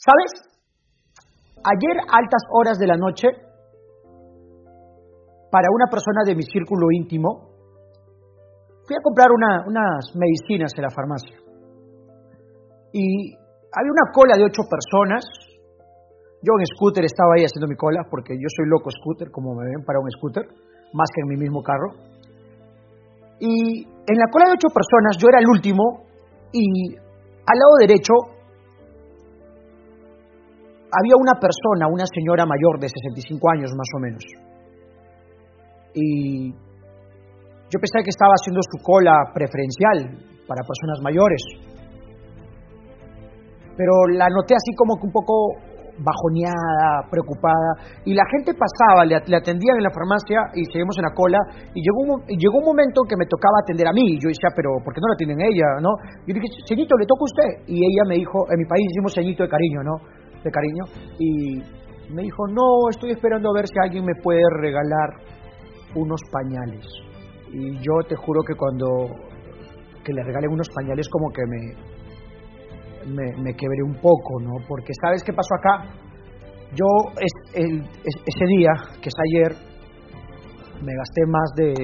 ¿Sabes? Ayer, altas horas de la noche, para una persona de mi círculo íntimo, fui a comprar unas medicinas en la farmacia. Y había una cola de ocho personas. Yo en scooter estaba ahí haciendo mi cola, porque yo soy loco scooter, como me ven, para un scooter, más que en mi mismo carro. Y en la cola de ocho personas yo era el último y al lado derecho había una persona, una señora mayor de 65 años más o menos. Y yo pensé que estaba haciendo su cola preferencial para personas mayores. Pero la noté así como que un poco bajoneada, preocupada, y la gente pasaba, le, atendían en la farmacia y seguimos en la cola, y llegó un, llegó un momento que me tocaba atender a mí, yo decía, pero ¿por qué no la atienden ella, no? Yo dije, señito, le toca a usted, y ella me dijo, en mi país decimos señito de cariño, ¿no? De cariño, y me dijo, no, estoy esperando a ver si alguien me puede regalar unos pañales. Y yo te juro que cuando que le regalen unos pañales como que me, me, quebré un poco, ¿no? Porque ¿sabes qué pasó acá? Yo ese día, que es ayer, me gasté más de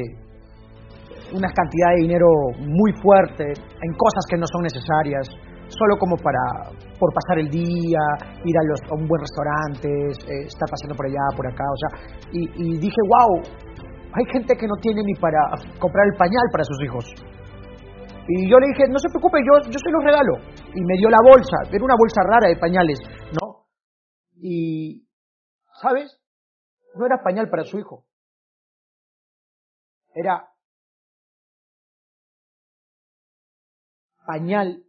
una cantidad de dinero muy fuerte en cosas que no son necesarias, solo como para por pasar el día, ir a, los, a un buen restaurante, eh, estar paseando por allá, por acá, o sea, y, y dije, wow, hay gente que no tiene ni para comprar el pañal para sus hijos. Y yo le dije, no se preocupe, yo, yo se los regalo. Y me dio la bolsa, era una bolsa rara de pañales, ¿no? Y, ¿sabes? No era pañal para su hijo. Era pañal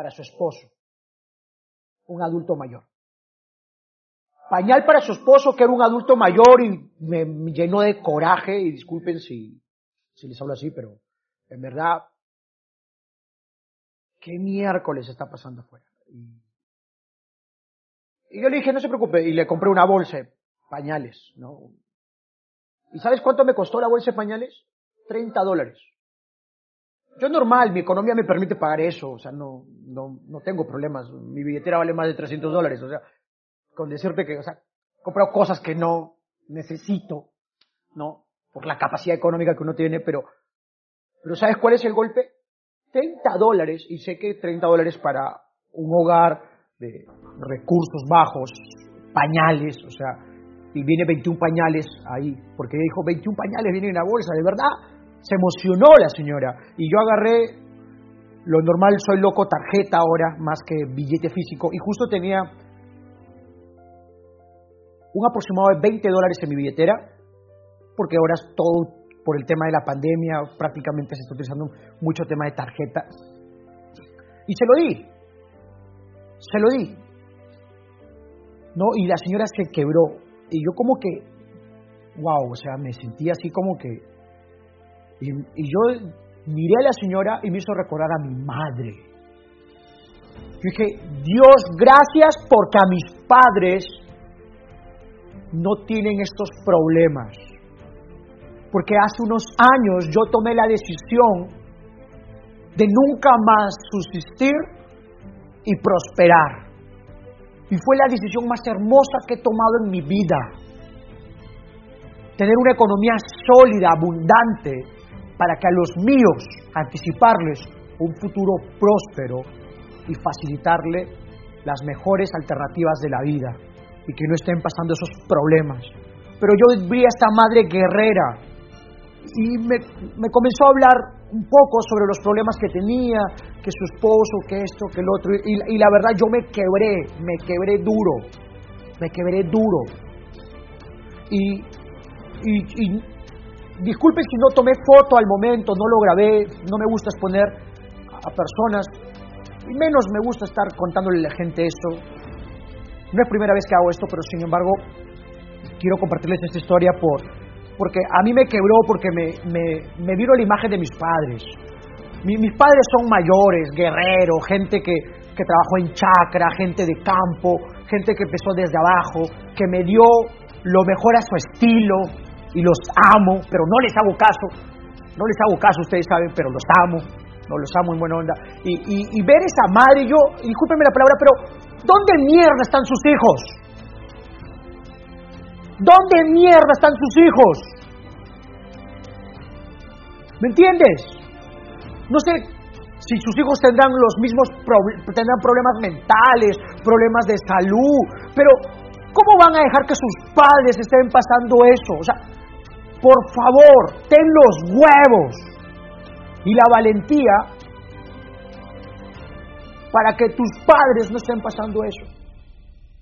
para su esposo, un adulto mayor pañal para su esposo, que era un adulto mayor y me, llenó de coraje, y disculpen si, si les hablo así, pero en verdad, ¿qué miércoles está pasando afuera? Y, yo le dije, no se preocupe, y le compré una bolsa de pañales, ¿no? ¿Y sabes cuánto me costó la bolsa de pañales? 30 dólares. Yo normal, mi economía me permite pagar eso, o sea, no, no, no tengo problemas. Mi billetera vale más de 300 dólares, o sea, con decirte que, o sea, he comprado cosas que no necesito, ¿no? Por la capacidad económica que uno tiene, pero, pero ¿sabes cuál es el golpe? 30 dólares, y sé que 30 dólares para un hogar de recursos bajos, pañales, o sea, y viene 21 pañales ahí, porque dijo 21 pañales vienen en la bolsa, de verdad, se emocionó la señora, y yo agarré, lo normal soy loco tarjeta ahora, más que billete físico, y justo tenía un aproximado de 20 dólares en mi billetera, porque ahora es todo por el tema de la pandemia, prácticamente se está utilizando mucho tema de tarjetas. Y se lo di, se lo di. ¿No? Y la señora se quebró. Y yo como que, wow, o sea, me sentí así como que... Y, yo miré a la señora y me hizo recordar a mi madre. Yo dije, Dios, gracias porque a mis padres no tienen estos problemas. Porque hace unos años yo tomé la decisión de nunca más subsistir y prosperar. Y fue la decisión más hermosa que he tomado en mi vida. Tener una economía sólida, abundante, para que a los míos anticiparles un futuro próspero y facilitarle las mejores alternativas de la vida y que no estén pasando esos problemas. Pero yo vi a esta madre guerrera y me, me, comenzó a hablar un poco sobre los problemas que tenía, que su esposo, que esto, que el otro. Y, y la verdad yo me quebré, me quebré duro, me quebré duro. Y, y, y disculpen si no tomé foto al momento, no lo grabé, no me gusta exponer a personas, y menos me gusta estar contándole a la gente esto, no es primera vez que hago esto, pero sin embargo quiero compartirles esta historia por, porque a mí me quebró, porque me, me, vino la imagen de mis padres. mis padres son mayores, guerreros, gente que, que trabajó en chacra, gente de campo, gente que empezó desde abajo, que me dio lo mejor a su estilo y los amo, pero no les hago caso. No les hago caso, ustedes saben, pero los amo, no los amo en buena onda. Y, y, y ver esa madre, yo, discúlpenme la palabra, pero ¿Dónde mierda están sus hijos? ¿Dónde mierda están sus hijos? ¿Me entiendes? No sé si sus hijos tendrán los mismos tendrán problemas mentales, problemas de salud, pero ¿cómo van a dejar que sus padres estén pasando eso? O sea, por favor, ten los huevos y la valentía para que tus padres no estén pasando eso.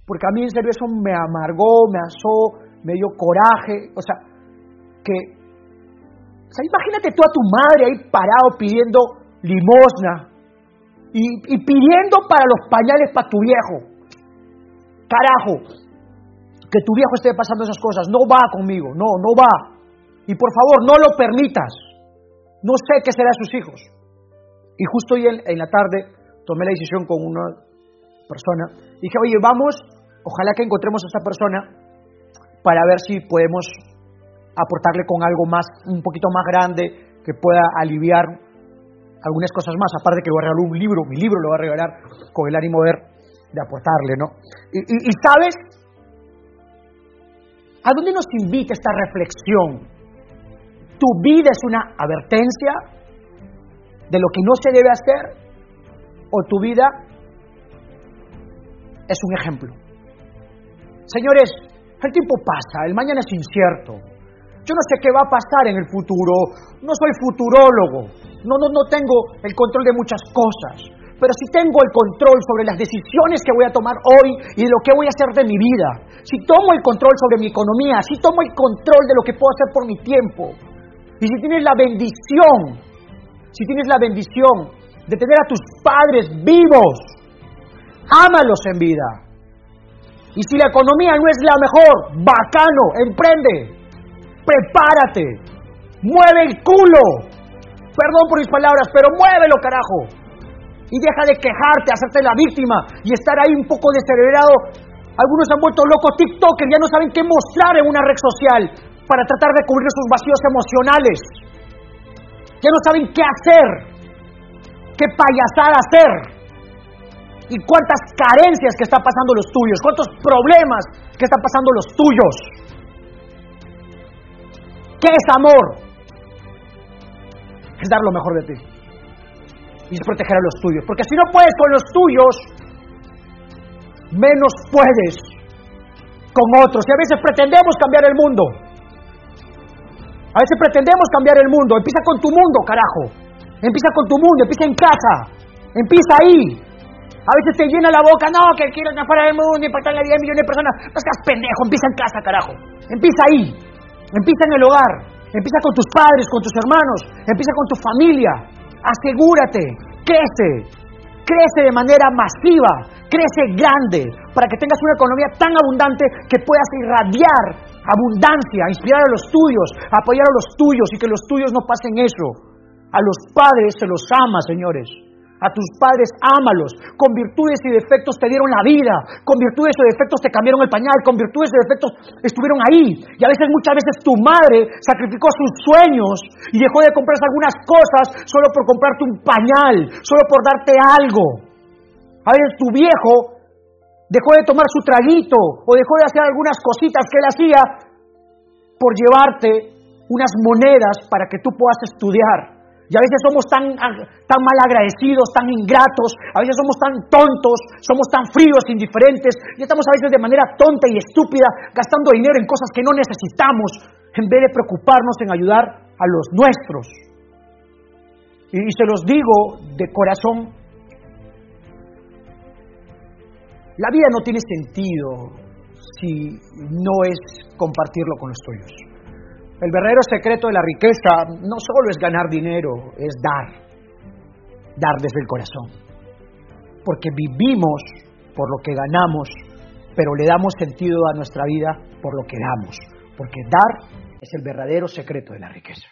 Porque a mí en serio eso me amargó, me asó, me dio coraje, o sea, que, o sea, imagínate tú a tu madre ahí parado pidiendo limosna y, y pidiendo para los pañales para tu viejo. Carajo, que tu viejo esté pasando esas cosas, no va conmigo, no, no va. Y por favor, no lo permitas. No sé qué será de sus hijos. Y justo hoy en, en la tarde tomé la decisión con una persona. Dije, oye, vamos, ojalá que encontremos a esta persona para ver si podemos aportarle con algo más, un poquito más grande, que pueda aliviar algunas cosas más, aparte que le voy a regalar un libro, mi libro lo voy a regalar con el ánimo de, de aportarle, ¿no? Y, y sabes, ¿a dónde nos invita esta reflexión? ¿Tu vida es una advertencia de lo que no se debe hacer? ¿O tu vida es un ejemplo? Señores, el tiempo pasa, el mañana es incierto. Yo no sé qué va a pasar en el futuro, no soy futurólogo, no, no, no tengo el control de muchas cosas, pero sí tengo el control sobre las decisiones que voy a tomar hoy y lo que voy a hacer de mi vida. Si tomo el control sobre mi economía, si tomo el control de lo que puedo hacer por mi tiempo, y si tienes la bendición, si tienes la bendición de tener a tus padres vivos, ámalos en vida. Y si la economía no es la mejor, bacano, emprende, prepárate, mueve el culo. Perdón por mis palabras, pero muévelo, carajo. Y deja de quejarte, hacerte la víctima y estar ahí un poco descerebrado. Algunos han vuelto locos TikTokers, ya no saben qué mostrar en una red social para tratar de cubrir sus vacíos emocionales. Ya no saben qué hacer, qué payasada hacer y cuántas carencias que están pasando los tuyos, cuántos problemas que están pasando los tuyos. ¿Qué es amor? Es dar lo mejor de ti. Y es proteger a los tuyos. Porque si no puedes con los tuyos, menos puedes con otros. Y a veces pretendemos cambiar el mundo. A veces pretendemos cambiar el mundo. Empieza con tu mundo, carajo. Empieza con tu mundo, empieza en casa. Empieza ahí. A veces te llena la boca, no, que quiero estar fuera del mundo, impactar la vida de millones de personas. No seas pendejo, empieza en casa, carajo. Empieza ahí. Empieza en el hogar. Empieza con tus padres, con tus hermanos. Empieza con tu familia. Asegúrate. Crece. Crece de manera masiva. Crece grande. Para que tengas una economía tan abundante que puedas irradiar abundancia, inspirar a los tuyos, apoyar a los tuyos y que los tuyos no pasen eso. A los padres se los ama, señores. A tus padres ámalos. Con virtudes y defectos te dieron la vida. Con virtudes y defectos te cambiaron el pañal. Con virtudes y defectos estuvieron ahí. Y a veces, muchas veces, tu madre sacrificó sus sueños y dejó de comprarse algunas cosas solo por comprarte un pañal, solo por darte algo. A veces tu viejo dejó de tomar su traguito o dejó de hacer algunas cositas que él hacía por llevarte unas monedas para que tú puedas estudiar. Y a veces somos tan, tan mal agradecidos, tan ingratos, a veces somos tan tontos, somos tan fríos, indiferentes, y estamos a veces de manera tonta y estúpida gastando dinero en cosas que no necesitamos, en vez de preocuparnos en ayudar a los nuestros. Y, y se los digo de corazón, la vida no tiene sentido si no es compartirlo con los tuyos. El verdadero secreto de la riqueza no solo es ganar dinero, es dar. Dar desde el corazón. Porque vivimos por lo que ganamos, pero le damos sentido a nuestra vida por lo que damos. Porque dar es el verdadero secreto de la riqueza.